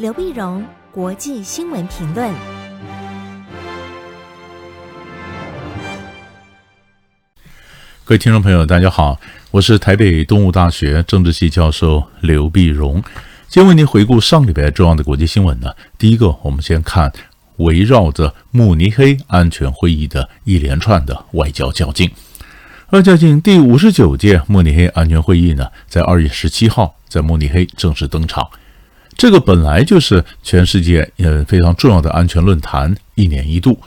刘碧荣，国际新闻评论。各位听众朋友，大家好，我是台北东吴大学政治系教授刘碧荣。今天为您回顾上礼拜重要的国际新闻呢。第一个，我们先看围绕着慕尼黑安全会议的一连串的外交较劲。外交劲第五十九届慕尼黑安全会议呢，在二月十七号在慕尼黑正式登场。这个本来就是全世界呃非常重要的安全论坛，一年一度，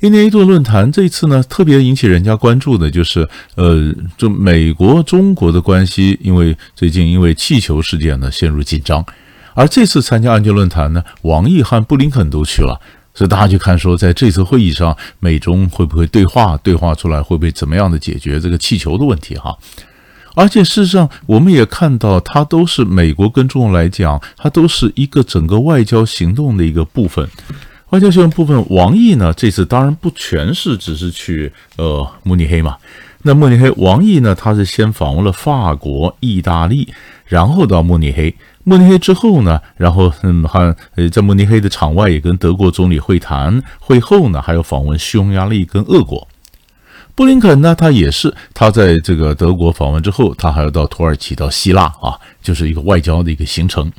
一年一度的论坛。这次呢，特别引起人家关注的就是呃，就美国中国的关系，因为最近因为气球事件呢陷入紧张，而这次参加安全论坛呢，王毅和布林肯都去了，所以大家就看说，在这次会议上，美中会不会对话，对话出来会不会怎么样的解决这个气球的问题哈。而且事实上，我们也看到，它都是美国跟中国来讲，它都是一个整个外交行动的一个部分。外交行动部分，王毅呢这次当然不全是只是去呃慕尼黑嘛。那慕尼黑，王毅呢他是先访问了法国、意大利，然后到慕尼黑。慕尼黑之后呢，然后嗯还呃在慕尼黑的场外也跟德国总理会谈，会后呢还要访问匈牙利跟俄国。布林肯呢，他也是，他在这个德国访问之后，他还要到土耳其、到希腊啊，就是一个外交的一个行程。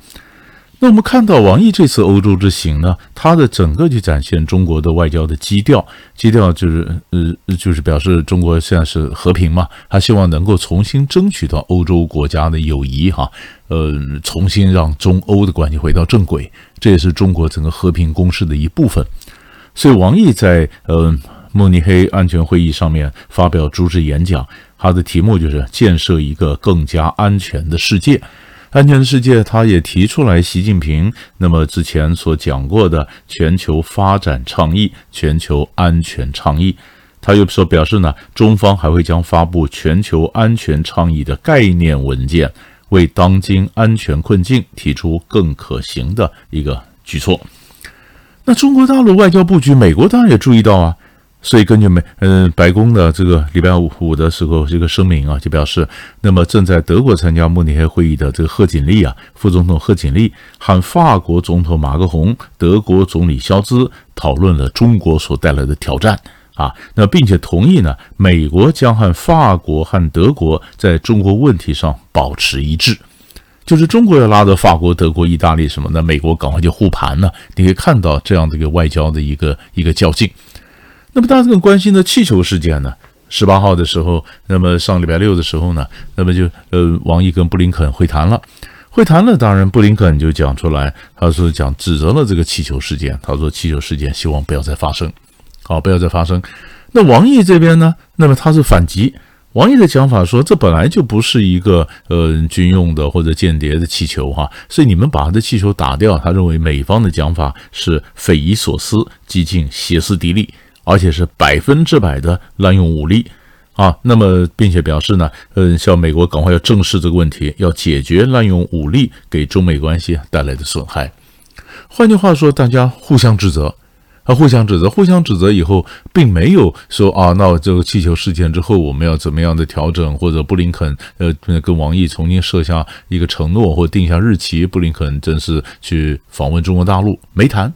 那我们看到王毅这次欧洲之行呢，他的整个就展现中国的外交的基调，基调就是呃，就是表示中国现在是和平嘛，他希望能够重新争取到欧洲国家的友谊哈，呃，重新让中欧的关系回到正轨，这也是中国整个和平攻势的一部分。所以王毅在呃。慕尼黑安全会议上面发表主旨演讲，他的题目就是建设一个更加安全的世界。安全的世界，他也提出来习近平那么之前所讲过的全球发展倡议、全球安全倡议。他又说表示呢，中方还会将发布全球安全倡议的概念文件，为当今安全困境提出更可行的一个举措。那中国大陆外交布局，美国当然也注意到啊。所以根据美嗯白宫的这个礼拜五的时候这个声明啊，就表示，那么正在德国参加慕尼黑会议的这个贺锦丽啊，副总统贺锦丽和法国总统马克宏、德国总理肖兹讨论了中国所带来的挑战啊，那并且同意呢，美国将和法国和德国在中国问题上保持一致，就是中国要拉着法国、德国、意大利什么那，美国赶快就护盘呢，你可以看到这样的一个外交的一个一个较劲。那么大家更关心的气球事件呢？十八号的时候，那么上礼拜六的时候呢，那么就呃，王毅跟布林肯会谈了，会谈了。当然，布林肯就讲出来，他说讲指责了这个气球事件，他说气球事件希望不要再发生，好，不要再发生。那王毅这边呢，那么他是反击，王毅的讲法说，这本来就不是一个呃军用的或者间谍的气球哈，所以你们把他的气球打掉，他认为美方的讲法是匪夷所思，几近歇斯底里。而且是百分之百的滥用武力啊！那么，并且表示呢，嗯，像美国赶快要正视这个问题，要解决滥用武力给中美关系带来的损害。换句话说，大家互相指责，啊，互相指责，互相指责以后，并没有说啊，那这个气球事件之后，我们要怎么样的调整，或者布林肯呃跟王毅重新设下一个承诺，或定下日期，布林肯正式去访问中国大陆，没谈。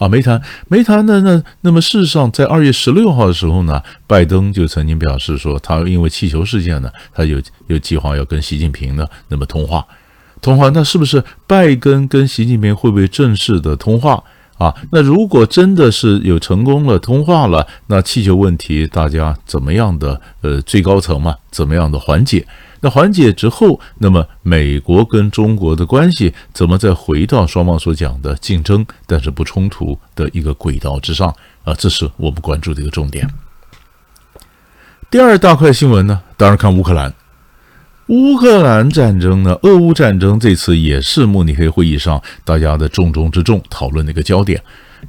啊，没谈，没谈的那那么事实上，在二月十六号的时候呢，拜登就曾经表示说，他因为气球事件呢，他有有计划要跟习近平呢那么通话，通话，那是不是拜登跟习近平会不会正式的通话？啊？那如果真的是有成功了通话了，那气球问题大家怎么样的呃最高层嘛，怎么样的缓解？那缓解之后，那么美国跟中国的关系怎么再回到双方所讲的竞争，但是不冲突的一个轨道之上啊？这是我们关注的一个重点。第二大块新闻呢，当然看乌克兰。乌克兰战争呢，俄乌战争这次也是慕尼黑会议上大家的重中之重讨论的一个焦点，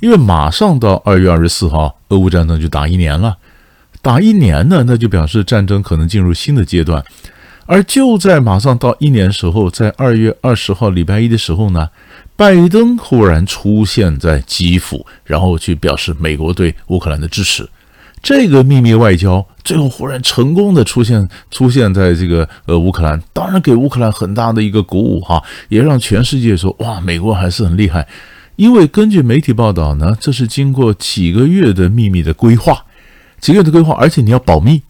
因为马上到二月二十四号，俄乌战争就打一年了，打一年呢，那就表示战争可能进入新的阶段。而就在马上到一年时候，在二月二十号礼拜一的时候呢，拜登忽然出现在基辅，然后去表示美国对乌克兰的支持。这个秘密外交最后忽然成功的出现出现在这个呃乌克兰，当然给乌克兰很大的一个鼓舞哈，也让全世界说哇，美国还是很厉害。因为根据媒体报道呢，这是经过几个月的秘密的规划，几个月的规划，而且你要保密，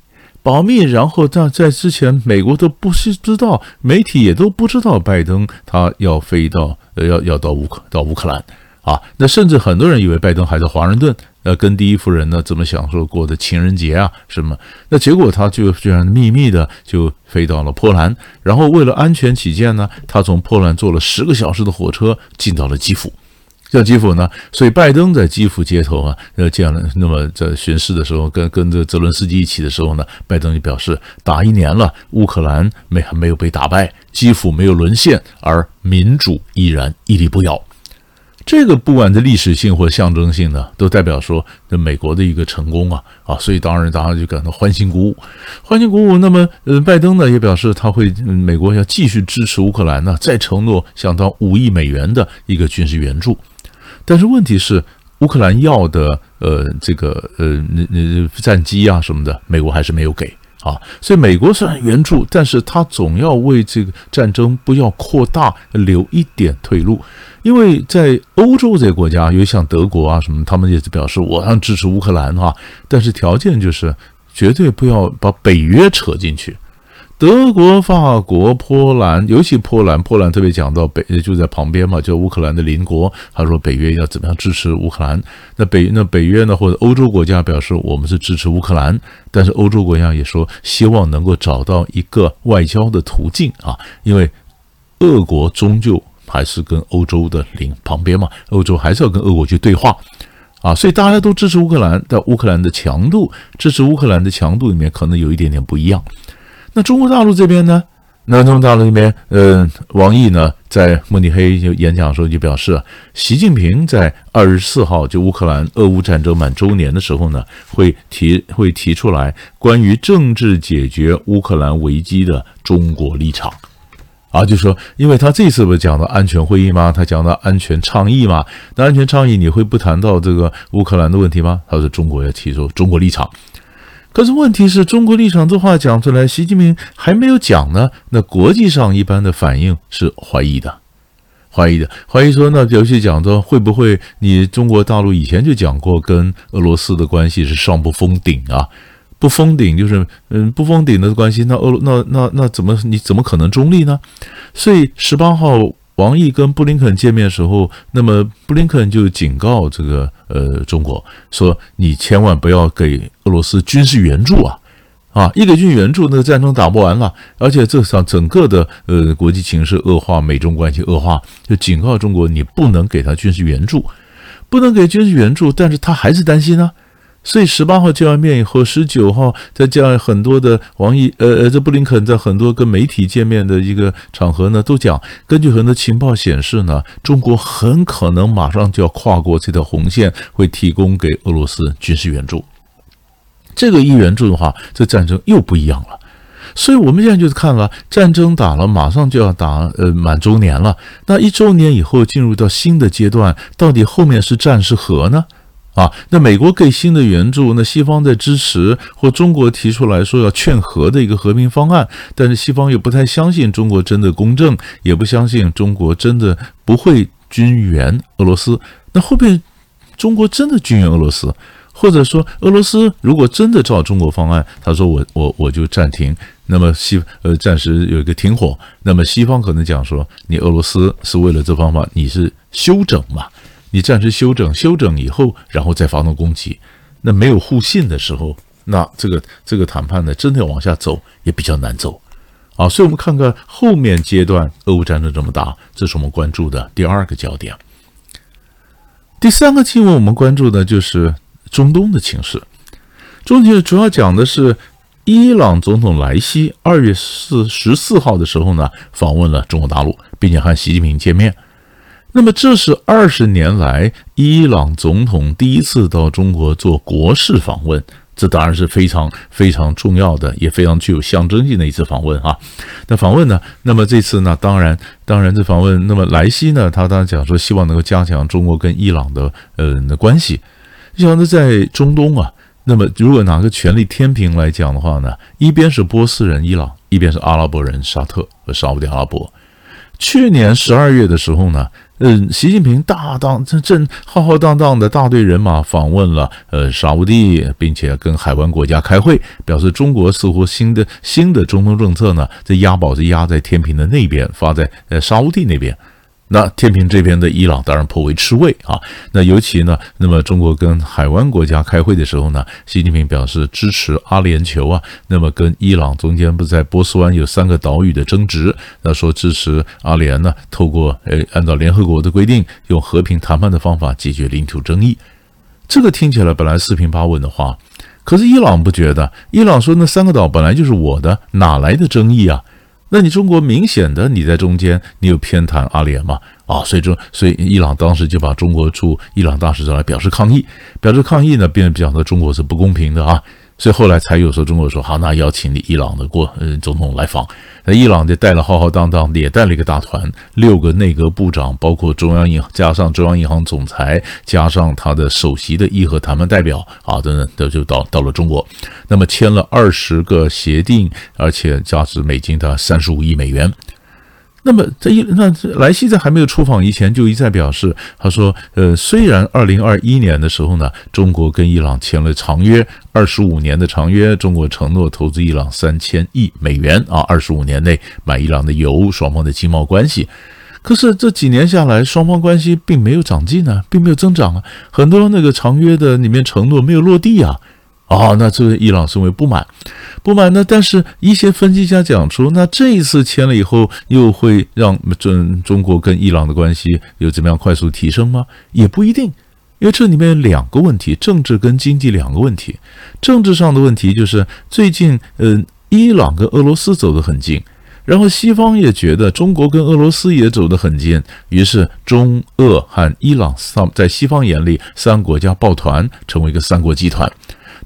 保密，然后在在之前美国都不是知道，媒体也都不知道拜登他要飞到呃要要到乌克到乌克兰啊，那甚至很多人以为拜登还在华盛顿。呃，跟第一夫人呢怎么享受过的情人节啊什么？那结果他就居然秘密的就飞到了波兰，然后为了安全起见呢，他从波兰坐了十个小时的火车进到了基辅。像基辅呢，所以拜登在基辅街头啊，呃，见了那么在巡视的时候，跟跟着泽伦斯基一起的时候呢，拜登就表示，打一年了，乌克兰没还没有被打败，基辅没有沦陷，而民主依然屹立不摇。这个不管是历史性或象征性的，都代表说这美国的一个成功啊啊，所以当然大家就感到欢欣鼓舞，欢欣鼓舞。那么，呃，拜登呢也表示他会，美国要继续支持乌克兰呢，再承诺相当五亿美元的一个军事援助。但是问题是，乌克兰要的呃这个呃那那战机啊什么的，美国还是没有给。啊，所以美国虽然援助，但是他总要为这个战争不要扩大留一点退路，因为在欧洲这些国家，尤其像德国啊什么，他们也是表示我要支持乌克兰哈，但是条件就是绝对不要把北约扯进去。德国、法国、波兰，尤其波兰，波兰特别讲到北就在旁边嘛，就乌克兰的邻国。他说北约要怎么样支持乌克兰？那北那北约呢，或者欧洲国家表示我们是支持乌克兰，但是欧洲国家也说希望能够找到一个外交的途径啊，因为俄国终究还是跟欧洲的邻旁边嘛，欧洲还是要跟俄国去对话啊，所以大家都支持乌克兰，但乌克兰的强度，支持乌克兰的强度里面可能有一点点不一样。那中国大陆这边呢？那中国大陆这边，呃，王毅呢，在慕尼黑就演讲的时候就表示，习近平在二十四号就乌克兰俄乌战争满周年的时候呢，会提会提出来关于政治解决乌克兰危机的中国立场，啊，就说，因为他这次不是讲到安全会议吗？他讲到安全倡议嘛？那安全倡议你会不谈到这个乌克兰的问题吗？他说中国要提出中国立场。可是问题是中国立场这话讲出来，习近平还没有讲呢。那国际上一般的反应是怀疑的，怀疑的，怀疑说，那尤其讲的会不会你中国大陆以前就讲过，跟俄罗斯的关系是上不封顶啊，不封顶就是嗯不封顶的关系，那俄那那那怎么你怎么可能中立呢？所以十八号。王毅跟布林肯见面的时候，那么布林肯就警告这个呃中国说：“你千万不要给俄罗斯军事援助啊！啊，一给军援助，那个战争打不完了，而且这场整个的呃国际情势恶化，美中关系恶化，就警告中国你不能给他军事援助，不能给军事援助，但是他还是担心呢、啊。”所以十八号见完面以后，十九号再这样很多的王毅，呃呃，这布林肯在很多跟媒体见面的一个场合呢，都讲，根据很多情报显示呢，中国很可能马上就要跨过这条红线，会提供给俄罗斯军事援助。这个一援助的话，这战争又不一样了。所以我们现在就是看了战争打了，马上就要打呃满周年了。那一周年以后进入到新的阶段，到底后面是战是和呢？啊，那美国给新的援助，那西方在支持，或中国提出来说要劝和的一个和平方案，但是西方又不太相信中国真的公正，也不相信中国真的不会军援俄罗斯。那后边中国真的军援俄罗斯，或者说俄罗斯如果真的照中国方案，他说我我我就暂停，那么西呃暂时有一个停火，那么西方可能讲说你俄罗斯是为了这方法，你是休整嘛？你暂时休整，休整以后，然后再发动攻击，那没有互信的时候，那这个这个谈判呢，真的要往下走也比较难走，啊，所以我们看看后面阶段，俄乌战争这么大，这是我们关注的第二个焦点。第三个新闻我们关注的就是中东的情势，中东主要讲的是伊朗总统莱西二月四十四号的时候呢，访问了中国大陆，并且和习近平见面。那么这是二十年来伊朗总统第一次到中国做国事访问，这当然是非常非常重要的，也非常具有象征性的一次访问啊。那访问呢？那么这次呢？当然，当然这访问，那么莱西呢？他当然讲说，希望能够加强中国跟伊朗的呃的关系。你想呢，在中东啊，那么如果拿个权力天平来讲的话呢，一边是波斯人伊朗，一边是阿拉伯人沙特和沙乌地阿拉伯。去年十二月的时候呢，嗯，习近平大当这正浩浩荡荡的大队人马访问了呃沙乌地，并且跟海湾国家开会，表示中国似乎新的新的中东政策呢，这押宝是押在天平的那边，发在呃沙乌地那边。那天平这边的伊朗当然颇为吃味啊。那尤其呢，那么中国跟海湾国家开会的时候呢，习近平表示支持阿联酋啊。那么跟伊朗中间不在波斯湾有三个岛屿的争执，那说支持阿联呢，透过诶按照联合国的规定，用和平谈判的方法解决领土争议。这个听起来本来四平八稳的话，可是伊朗不觉得。伊朗说那三个岛本来就是我的，哪来的争议啊？那你中国明显的你在中间，你有偏袒阿联嘛？啊，所以中，所以伊朗当时就把中国驻伊朗大使找来表示抗议，表示抗议呢，便表示中国是不公平的啊。所以后来才有说中国说。好，那邀请你伊朗的过嗯总统来访，那伊朗就带了浩浩荡荡的，也带了一个大团，六个内阁部长，包括中央银行加上中央银行总裁，加上他的首席的议和谈判代表啊等等，都就到到了中国，那么签了二十个协定，而且价值美金的三十五亿美元。那么，这一那莱西在还没有出访以前，就一再表示，他说，呃，虽然二零二一年的时候呢，中国跟伊朗签了长约，二十五年的长约，中国承诺投资伊朗三千亿美元啊，二十五年内买伊朗的油，双方的经贸关系。可是这几年下来，双方关系并没有长进啊，并没有增长啊，很多那个长约的里面承诺没有落地啊。哦，那这个伊朗认为不满，不满呢？但是一些分析家讲出，那这一次签了以后，又会让中中国跟伊朗的关系有怎么样快速提升吗？也不一定，因为这里面两个问题，政治跟经济两个问题。政治上的问题就是最近，嗯，伊朗跟俄罗斯走得很近，然后西方也觉得中国跟俄罗斯也走得很近，于是中俄和伊朗三在西方眼里三国家抱团，成为一个三国集团。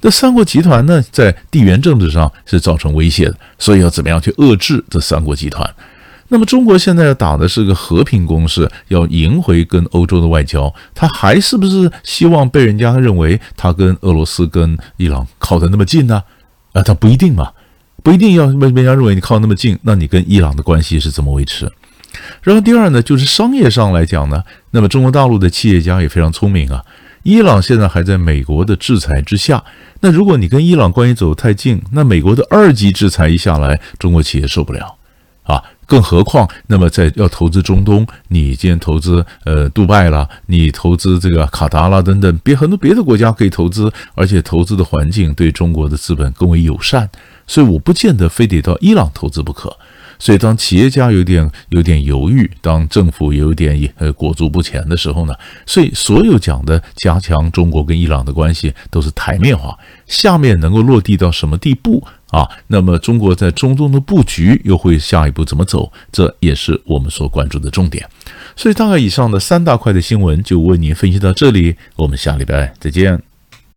这三国集团呢，在地缘政治上是造成威胁的，所以要怎么样去遏制这三国集团？那么中国现在要打的是个和平攻势，要赢回跟欧洲的外交，他还是不是希望被人家认为他跟俄罗斯、跟伊朗靠得那么近呢？啊，他不一定嘛，不一定要被人家认为你靠那么近，那你跟伊朗的关系是怎么维持？然后第二呢，就是商业上来讲呢，那么中国大陆的企业家也非常聪明啊。伊朗现在还在美国的制裁之下，那如果你跟伊朗关系走得太近，那美国的二级制裁一下来，中国企业受不了啊！更何况，那么在要投资中东，你今天投资呃杜拜啦，你投资这个卡达啦等等，别很多别的国家可以投资，而且投资的环境对中国的资本更为友善，所以我不见得非得到伊朗投资不可。所以，当企业家有点有点犹豫，当政府有点呃裹足不前的时候呢，所以所有讲的加强中国跟伊朗的关系都是台面化，下面能够落地到什么地步啊？那么中国在中东的布局又会下一步怎么走？这也是我们所关注的重点。所以，大概以上的三大块的新闻就为您分析到这里，我们下礼拜再见。